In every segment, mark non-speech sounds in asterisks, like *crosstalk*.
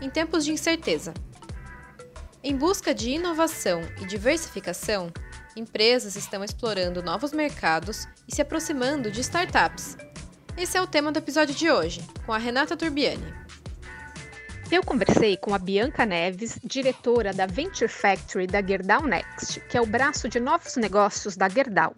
em tempos de incerteza. Em busca de inovação e diversificação, empresas estão explorando novos mercados e se aproximando de startups. Esse é o tema do episódio de hoje, com a Renata Turbiani. Eu conversei com a Bianca Neves, diretora da Venture Factory da Gerdau Next, que é o braço de novos negócios da Gerdau.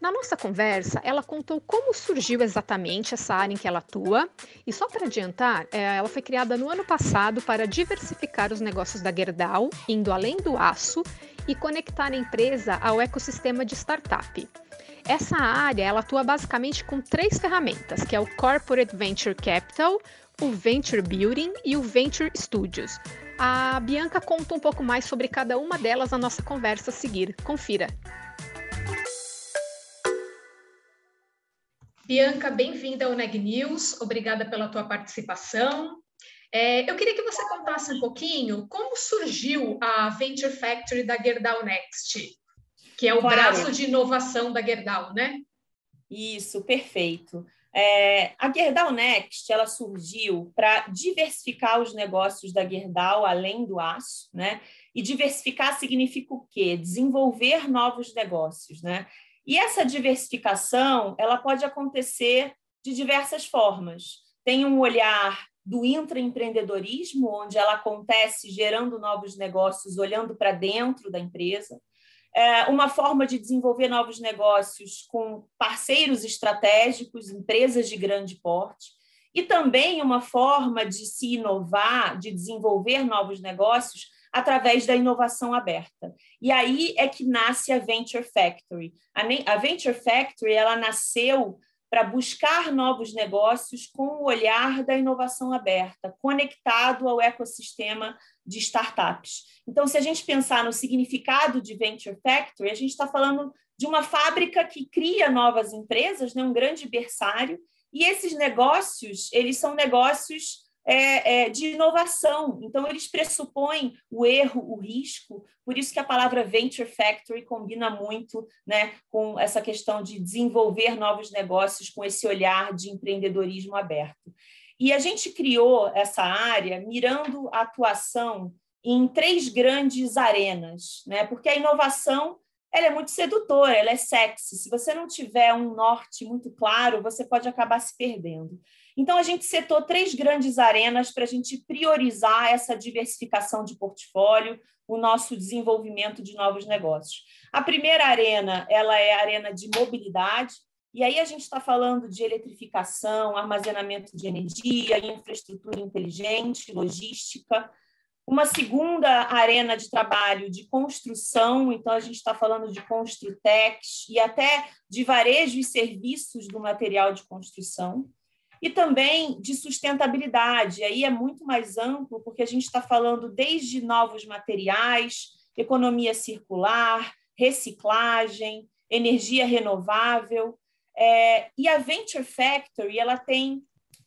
Na nossa conversa, ela contou como surgiu exatamente essa área em que ela atua. E só para adiantar, é, ela foi criada no ano passado para diversificar os negócios da Gerdau, indo além do aço e conectar a empresa ao ecossistema de startup. Essa área ela atua basicamente com três ferramentas, que é o Corporate Venture Capital, o Venture Building e o Venture Studios. A Bianca conta um pouco mais sobre cada uma delas na nossa conversa a seguir. Confira. Bianca, bem-vinda ao Neg News. Obrigada pela tua participação. É, eu queria que você contasse um pouquinho como surgiu a Venture Factory da Gerdau Next, que é o claro. braço de inovação da Gerdau, né? Isso, perfeito. É, a Gerdau Next ela surgiu para diversificar os negócios da Gerdau além do aço, né? E diversificar significa o quê? Desenvolver novos negócios, né? E essa diversificação ela pode acontecer de diversas formas. Tem um olhar do intraempreendedorismo, onde ela acontece gerando novos negócios, olhando para dentro da empresa uma forma de desenvolver novos negócios com parceiros estratégicos, empresas de grande porte, e também uma forma de se inovar, de desenvolver novos negócios através da inovação aberta. E aí é que nasce a Venture Factory. A Venture Factory ela nasceu para buscar novos negócios com o olhar da inovação aberta, conectado ao ecossistema de startups. Então, se a gente pensar no significado de Venture Factory, a gente está falando de uma fábrica que cria novas empresas, né, um grande berçário, e esses negócios, eles são negócios é, é, de inovação. Então, eles pressupõem o erro, o risco. Por isso que a palavra venture factory combina muito né, com essa questão de desenvolver novos negócios com esse olhar de empreendedorismo aberto. E a gente criou essa área mirando a atuação em três grandes arenas, né? porque a inovação ela é muito sedutora, ela é sexy. Se você não tiver um norte muito claro, você pode acabar se perdendo. Então, a gente setou três grandes arenas para a gente priorizar essa diversificação de portfólio, o nosso desenvolvimento de novos negócios. A primeira arena ela é a arena de mobilidade, e aí a gente está falando de eletrificação, armazenamento de energia, infraestrutura inteligente, logística. Uma segunda arena de trabalho de construção, então a gente está falando de Construtex e até de varejo e serviços do material de construção e também de sustentabilidade. Aí é muito mais amplo, porque a gente está falando desde novos materiais, economia circular, reciclagem, energia renovável. É, e a Venture Factory ela tem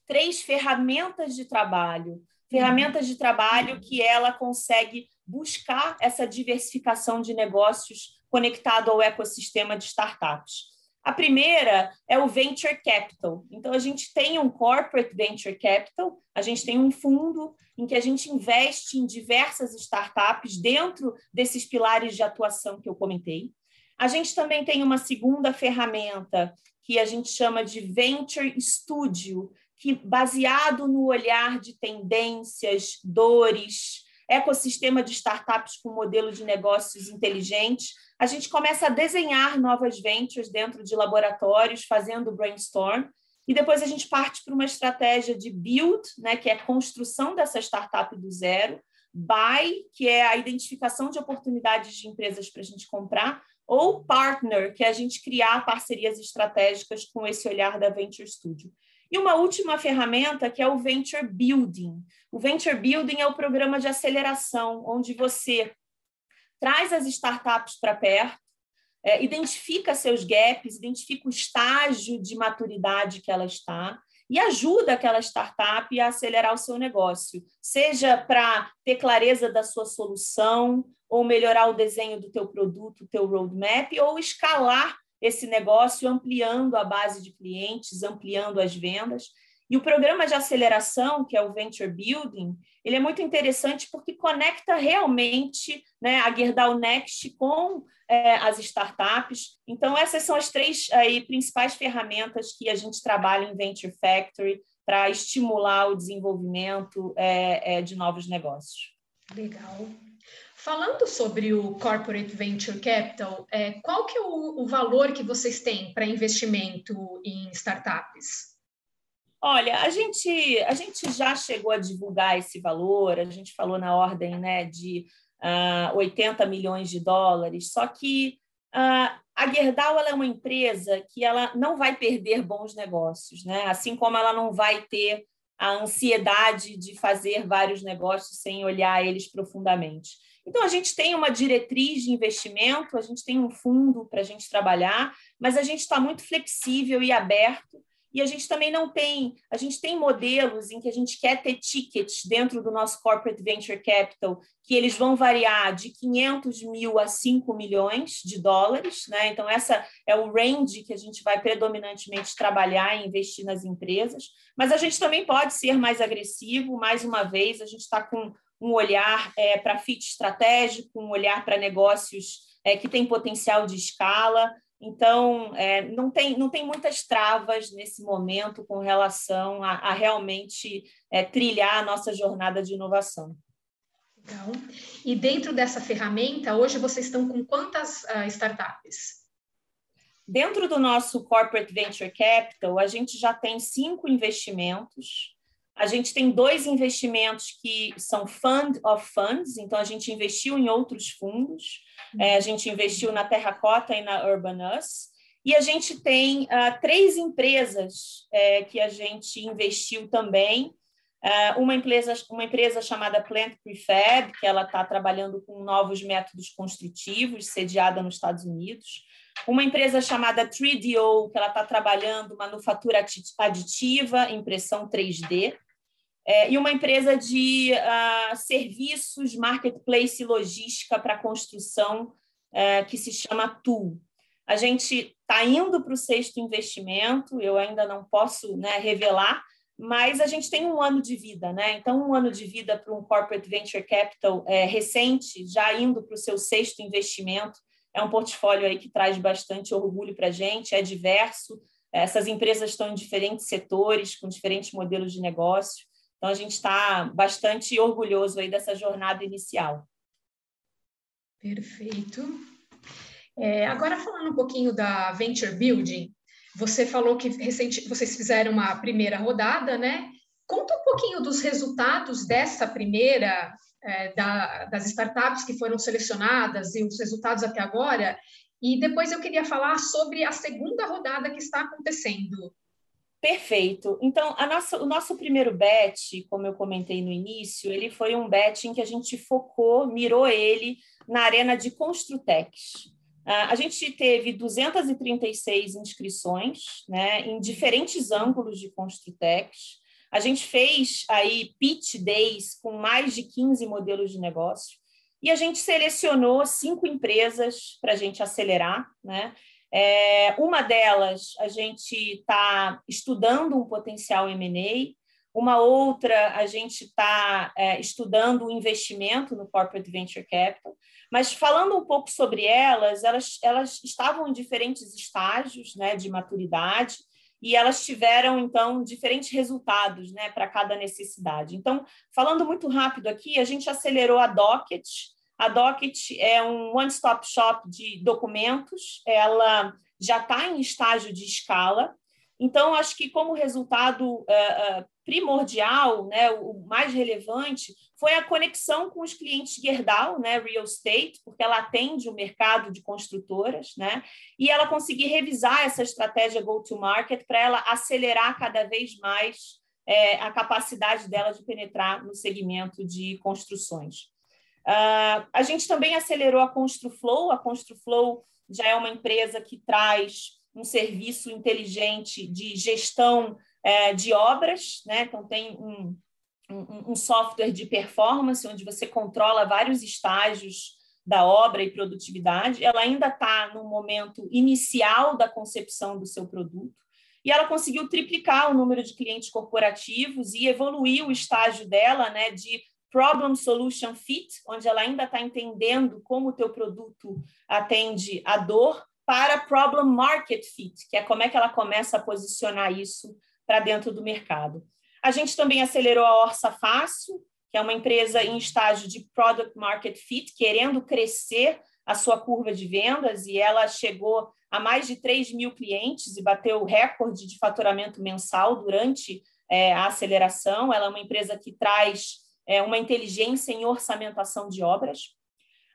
três ferramentas de trabalho, ferramentas de trabalho que ela consegue buscar essa diversificação de negócios conectado ao ecossistema de startups. A primeira é o Venture Capital. Então, a gente tem um Corporate Venture Capital, a gente tem um fundo em que a gente investe em diversas startups dentro desses pilares de atuação que eu comentei. A gente também tem uma segunda ferramenta que a gente chama de Venture Studio, que baseado no olhar de tendências, dores, ecossistema de startups com modelo de negócios inteligentes, a gente começa a desenhar novas ventures dentro de laboratórios, fazendo brainstorm, e depois a gente parte para uma estratégia de build, né, que é a construção dessa startup do zero, buy, que é a identificação de oportunidades de empresas para a gente comprar, ou partner, que é a gente criar parcerias estratégicas com esse olhar da Venture Studio. E uma última ferramenta que é o Venture Building. O Venture Building é o programa de aceleração, onde você traz as startups para perto, é, identifica seus gaps, identifica o estágio de maturidade que ela está e ajuda aquela startup a acelerar o seu negócio, seja para ter clareza da sua solução, ou melhorar o desenho do teu produto, teu roadmap, ou escalar esse negócio ampliando a base de clientes, ampliando as vendas. E o programa de aceleração, que é o Venture Building, ele é muito interessante porque conecta realmente né, a Gerdau Next com é, as startups. Então, essas são as três aí, principais ferramentas que a gente trabalha em Venture Factory para estimular o desenvolvimento é, é, de novos negócios. Legal. Falando sobre o Corporate Venture Capital, é, qual que é o, o valor que vocês têm para investimento em startups? Olha, a gente, a gente já chegou a divulgar esse valor, a gente falou na ordem né, de uh, ah, 80 milhões de dólares, só que uh, a Gerdau é uma empresa que ela não vai perder bons negócios, né? assim como ela não vai ter a ansiedade de fazer vários negócios sem olhar eles profundamente. Então, a gente tem uma diretriz de investimento, a gente tem um fundo para a gente trabalhar, mas a gente está muito flexível e aberto e a gente também não tem, a gente tem modelos em que a gente quer ter tickets dentro do nosso Corporate Venture Capital, que eles vão variar de 500 mil a 5 milhões de dólares, né? Então, essa é o range que a gente vai predominantemente trabalhar e investir nas empresas, mas a gente também pode ser mais agressivo, mais uma vez, a gente está com um olhar é, para fit estratégico, um olhar para negócios é, que têm potencial de escala. Então, é, não, tem, não tem muitas travas nesse momento com relação a, a realmente é, trilhar a nossa jornada de inovação. Legal. E dentro dessa ferramenta, hoje vocês estão com quantas uh, startups? Dentro do nosso Corporate Venture Capital, a gente já tem cinco investimentos. A gente tem dois investimentos que são Fund of Funds, então a gente investiu em outros fundos. É, a gente investiu na Terracota e na Urban Us. E a gente tem uh, três empresas é, que a gente investiu também. Uh, uma, empresa, uma empresa chamada Plant Prefab, que ela está trabalhando com novos métodos construtivos, sediada nos Estados Unidos. Uma empresa chamada 3DO, que ela está trabalhando manufatura aditiva, impressão 3D. É, e uma empresa de uh, serviços, marketplace e logística para construção, uh, que se chama TUL. A gente está indo para o sexto investimento, eu ainda não posso né, revelar, mas a gente tem um ano de vida, né? Então, um ano de vida para um corporate venture capital é, recente, já indo para o seu sexto investimento, é um portfólio aí que traz bastante orgulho para a gente, é diverso. Essas empresas estão em diferentes setores, com diferentes modelos de negócio. Então, a gente está bastante orgulhoso aí dessa jornada inicial. Perfeito. É, agora, falando um pouquinho da Venture Building, você falou que recente, vocês fizeram uma primeira rodada, né? Conta um pouquinho dos resultados dessa primeira, é, da, das startups que foram selecionadas e os resultados até agora. E depois eu queria falar sobre a segunda rodada que está acontecendo. Perfeito. Então, nossa, o nosso primeiro bet, como eu comentei no início, ele foi um bet em que a gente focou, mirou ele na arena de Construtex. Uh, a gente teve 236 inscrições né, em diferentes ângulos de Construtex. A gente fez aí pitch days com mais de 15 modelos de negócio e a gente selecionou cinco empresas para a gente acelerar, né? É, uma delas, a gente está estudando um potencial M&A, uma outra, a gente está é, estudando o investimento no Corporate Venture Capital. Mas falando um pouco sobre elas, elas, elas estavam em diferentes estágios né, de maturidade e elas tiveram, então, diferentes resultados né, para cada necessidade. Então, falando muito rápido aqui, a gente acelerou a Docket, a Docket é um one-stop shop de documentos, ela já está em estágio de escala. Então, acho que como resultado uh, uh, primordial, né, o mais relevante, foi a conexão com os clientes Gerdau, né, real estate, porque ela atende o mercado de construtoras, né, e ela conseguir revisar essa estratégia go-to-market para ela acelerar cada vez mais é, a capacidade dela de penetrar no segmento de construções. Uh, a gente também acelerou a Construflow, a Construflow já é uma empresa que traz um serviço inteligente de gestão é, de obras, né? então tem um, um, um software de performance onde você controla vários estágios da obra e produtividade. Ela ainda está no momento inicial da concepção do seu produto e ela conseguiu triplicar o número de clientes corporativos e evoluir o estágio dela, né, de Problem Solution Fit, onde ela ainda está entendendo como o teu produto atende a dor, para Problem Market Fit, que é como é que ela começa a posicionar isso para dentro do mercado. A gente também acelerou a Orça Fácil, que é uma empresa em estágio de Product Market Fit, querendo crescer a sua curva de vendas, e ela chegou a mais de 3 mil clientes e bateu o recorde de faturamento mensal durante é, a aceleração. Ela é uma empresa que traz é, uma inteligência em orçamentação de obras.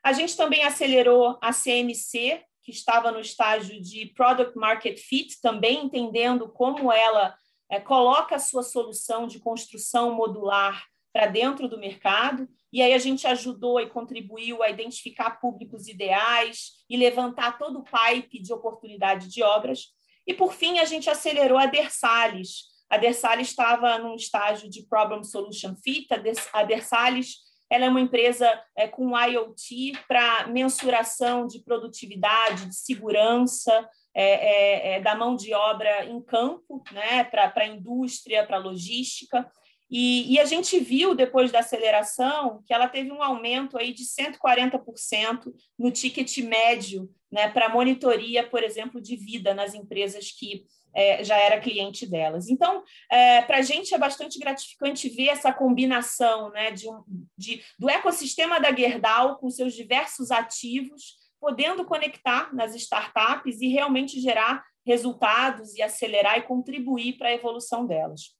A gente também acelerou a CMC, que estava no estágio de Product Market Fit, também entendendo como ela é, coloca a sua solução de construção modular para dentro do mercado, e aí a gente ajudou e contribuiu a identificar públicos ideais e levantar todo o pipe de oportunidade de obras. E, por fim, a gente acelerou a Dersalis. A Dersalis estava num estágio de Problem Solution Fit. A Dersalis ela é uma empresa é, com IoT para mensuração de produtividade, de segurança é, é, é, da mão de obra em campo, né, para a indústria, para a logística. E, e, a gente viu, depois da aceleração, que ela teve um aumento aí de 140% no ticket médio né, para monitoria, por exemplo, de vida nas empresas que é, já era cliente delas. Então, é, para a gente é bastante gratificante ver essa combinação né, de, de, do ecossistema da Gerdau com seus diversos ativos, podendo conectar nas startups e realmente gerar resultados e acelerar e contribuir para a evolução delas.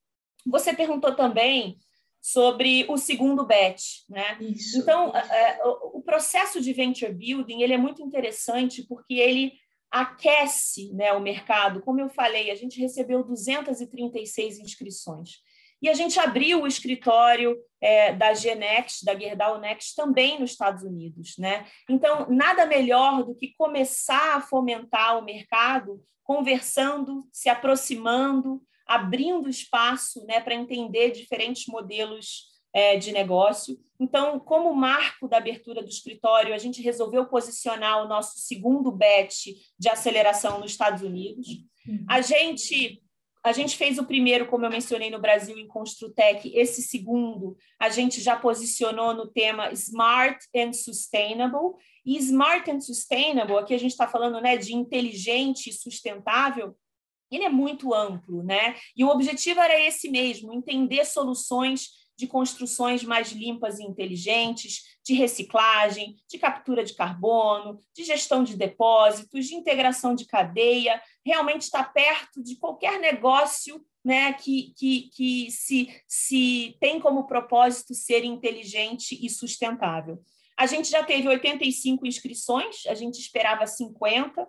Você perguntou também sobre o segundo batch, né? Isso. Então, é, o processo de venture building ele é muito interessante porque ele aquece né, o mercado. Como eu falei, a gente recebeu 236 inscrições. E a gente abriu o escritório é, da Genext, da Gerdau Next, também nos Estados Unidos. Né? Então, nada melhor do que começar a fomentar o mercado conversando, se aproximando, abrindo espaço né, para entender diferentes modelos é, de negócio. Então, como marco da abertura do escritório, a gente resolveu posicionar o nosso segundo batch de aceleração nos Estados Unidos. Uhum. A gente a gente fez o primeiro, como eu mencionei no Brasil, em Construtec. Esse segundo, a gente já posicionou no tema Smart and Sustainable. E Smart and Sustainable, aqui a gente está falando né, de inteligente e sustentável, ele é muito amplo, né? E o objetivo era esse mesmo, entender soluções de construções mais limpas e inteligentes, de reciclagem, de captura de carbono, de gestão de depósitos, de integração de cadeia, realmente está perto de qualquer negócio né, que, que, que se, se tem como propósito ser inteligente e sustentável. A gente já teve 85 inscrições, a gente esperava 50,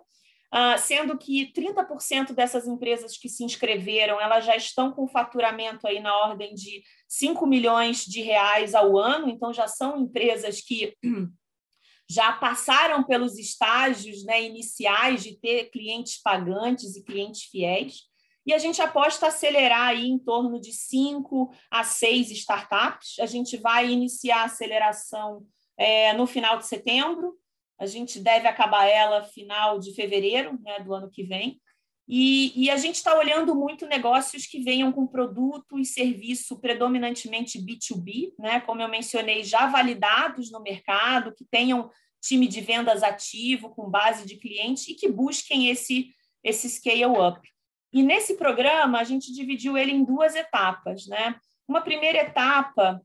Uh, sendo que 30% dessas empresas que se inscreveram, elas já estão com faturamento aí na ordem de 5 milhões de reais ao ano, então já são empresas que *clears throat* já passaram pelos estágios né, iniciais de ter clientes pagantes e clientes fiéis. E a gente aposta acelerar aí em torno de 5 a 6 startups. A gente vai iniciar a aceleração é, no final de setembro, a gente deve acabar ela final de fevereiro né, do ano que vem. E, e a gente está olhando muito negócios que venham com produto e serviço predominantemente B2B, né, como eu mencionei, já validados no mercado, que tenham time de vendas ativo, com base de clientes e que busquem esse, esse scale-up. E nesse programa, a gente dividiu ele em duas etapas. Né? Uma primeira etapa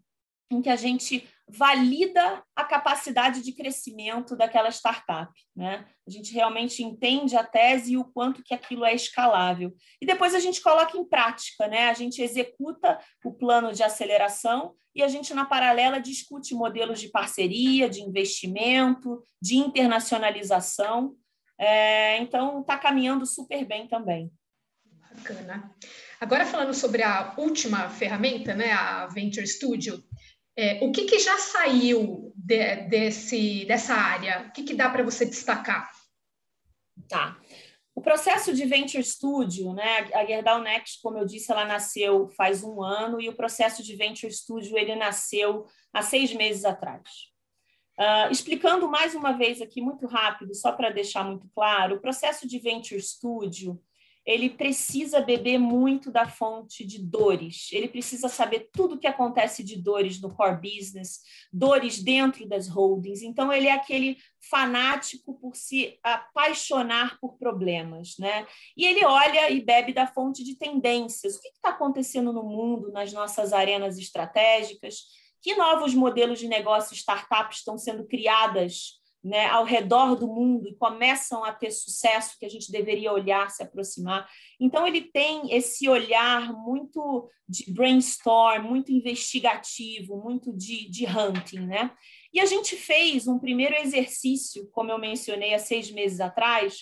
em que a gente valida a capacidade de crescimento daquela startup. Né? A gente realmente entende a tese e o quanto que aquilo é escalável. E depois a gente coloca em prática, né? a gente executa o plano de aceleração e a gente, na paralela, discute modelos de parceria, de investimento, de internacionalização. É, então, está caminhando super bem também. Bacana. Agora, falando sobre a última ferramenta, né, a Venture Studio, é, o que, que, já saiu de, desse, dessa área? O que, que dá para você destacar? Tá. O processo de Venture Studio, né? A Gerdau Next, como eu disse, ela nasceu faz um ano e o processo de Venture Studio ele nasceu há seis meses atrás. Uh, explicando mais uma vez aqui muito rápido, só para deixar muito claro, o processo de Venture Studio ele precisa beber muito da fonte de dores, ele precisa saber tudo o que acontece de dores no core business, dores dentro das holdings. Então, ele é aquele fanático por se apaixonar por problemas, né? E ele olha e bebe da fonte de tendências. O que está acontecendo no mundo, nas nossas arenas estratégicas? Que novos modelos de negócio, startups estão sendo criadas né, ao redor do mundo e começam a ter sucesso que a gente deveria olhar, se aproximar. Então, ele tem esse olhar muito de brainstorm, muito investigativo, muito de, de hunting. Né? E a gente fez um primeiro exercício, como eu mencionei há seis meses atrás,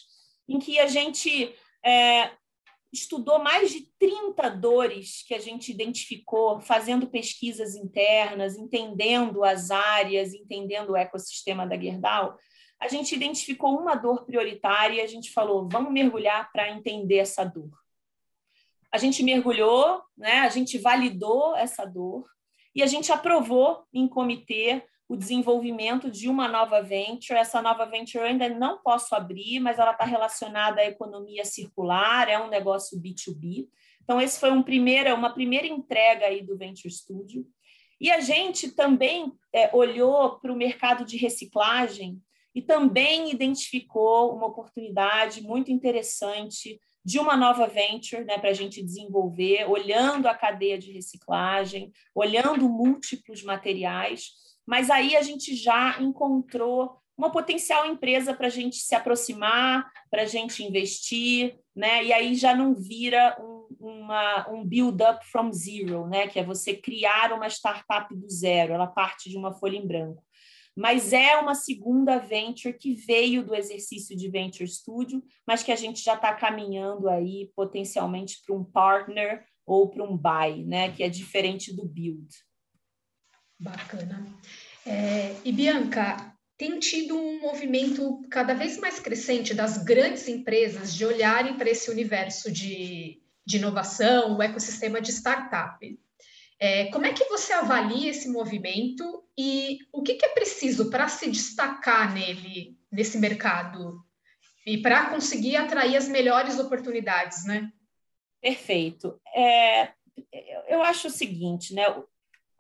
em que a gente é, estudou mais de 30 dores que a gente identificou, fazendo pesquisas internas, entendendo as áreas, entendendo o ecossistema da Gerdau. A gente identificou uma dor prioritária e a gente falou: vamos mergulhar para entender essa dor. A gente mergulhou, né? a gente validou essa dor e a gente aprovou em comitê o desenvolvimento de uma nova venture. Essa nova venture eu ainda não posso abrir, mas ela está relacionada à economia circular, é um negócio B2B. Então, esse foi um uma primeira entrega aí do Venture Studio. E a gente também é, olhou para o mercado de reciclagem e também identificou uma oportunidade muito interessante de uma nova venture né, para a gente desenvolver, olhando a cadeia de reciclagem, olhando múltiplos materiais mas aí a gente já encontrou uma potencial empresa para a gente se aproximar, para a gente investir, né? E aí já não vira um, uma, um build-up from zero, né? Que é você criar uma startup do zero, ela parte de uma folha em branco. Mas é uma segunda venture que veio do exercício de Venture Studio, mas que a gente já está caminhando aí potencialmente para um partner ou para um buy, né? Que é diferente do build. Bacana. É, e Bianca, tem tido um movimento cada vez mais crescente das grandes empresas de olharem para esse universo de, de inovação, o ecossistema de startup. É, como é que você avalia esse movimento e o que, que é preciso para se destacar nele, nesse mercado, e para conseguir atrair as melhores oportunidades, né? Perfeito. É, eu acho o seguinte, né?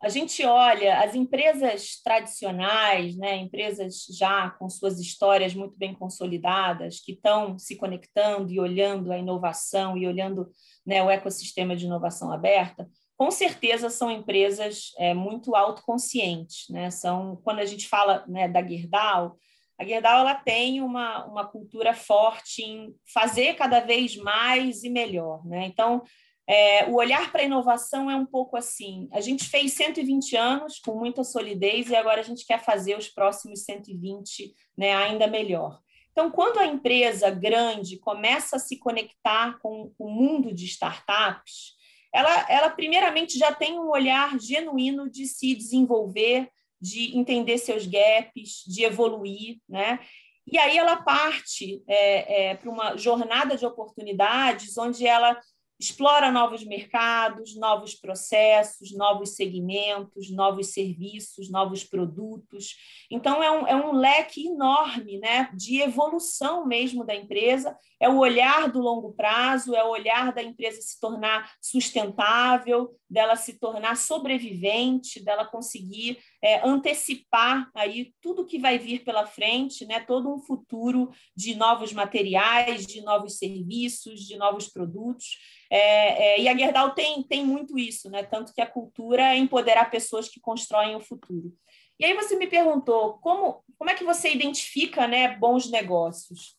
A gente olha as empresas tradicionais, né, empresas já com suas histórias muito bem consolidadas, que estão se conectando e olhando a inovação e olhando né, o ecossistema de inovação aberta, com certeza são empresas é, muito autoconscientes. Né? São, quando a gente fala né, da Gerdau, a Gerdau ela tem uma, uma cultura forte em fazer cada vez mais e melhor. Né? Então, é, o olhar para a inovação é um pouco assim: a gente fez 120 anos com muita solidez e agora a gente quer fazer os próximos 120 né, ainda melhor. Então, quando a empresa grande começa a se conectar com o mundo de startups, ela, ela primeiramente já tem um olhar genuíno de se desenvolver, de entender seus gaps, de evoluir, né? E aí ela parte é, é, para uma jornada de oportunidades onde ela explora novos mercados, novos processos, novos segmentos, novos serviços, novos produtos. Então, é um, é um leque enorme né, de evolução mesmo da empresa. É o olhar do longo prazo, é o olhar da empresa se tornar sustentável, dela se tornar sobrevivente, dela conseguir é, antecipar aí tudo que vai vir pela frente, né, todo um futuro de novos materiais, de novos serviços, de novos produtos. É, é, e a Gerdau tem, tem muito isso, né? tanto que a cultura é empoderar pessoas que constroem o futuro. E aí você me perguntou como, como é que você identifica né, bons negócios?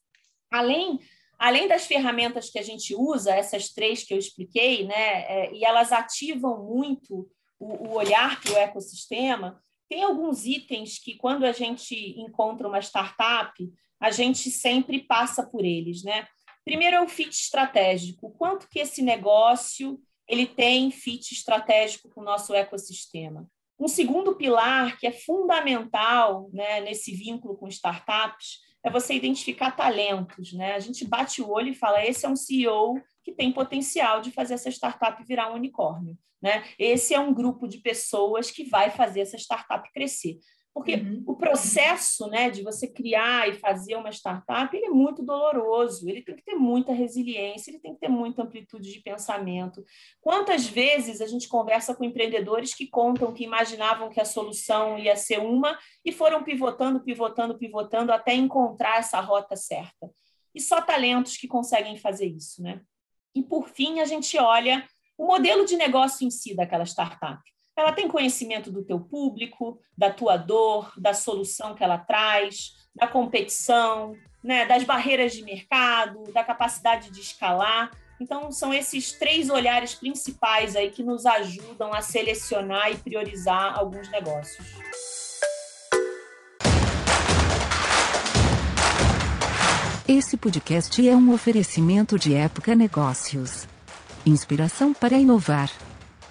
Além, além das ferramentas que a gente usa, essas três que eu expliquei, né, é, e elas ativam muito o, o olhar para o ecossistema, tem alguns itens que, quando a gente encontra uma startup, a gente sempre passa por eles, né? Primeiro é o fit estratégico. Quanto que esse negócio ele tem fit estratégico com o nosso ecossistema? Um segundo pilar que é fundamental né, nesse vínculo com startups é você identificar talentos. Né? A gente bate o olho e fala: esse é um CEO que tem potencial de fazer essa startup virar um unicórnio. Né? Esse é um grupo de pessoas que vai fazer essa startup crescer. Porque uhum. o processo né, de você criar e fazer uma startup ele é muito doloroso, ele tem que ter muita resiliência, ele tem que ter muita amplitude de pensamento. Quantas vezes a gente conversa com empreendedores que contam que imaginavam que a solução ia ser uma e foram pivotando, pivotando, pivotando até encontrar essa rota certa. E só talentos que conseguem fazer isso. Né? E, por fim, a gente olha o modelo de negócio em si daquela startup. Ela tem conhecimento do teu público, da tua dor, da solução que ela traz, da competição, né, das barreiras de mercado, da capacidade de escalar. Então, são esses três olhares principais aí que nos ajudam a selecionar e priorizar alguns negócios. Esse podcast é um oferecimento de Época Negócios. Inspiração para inovar.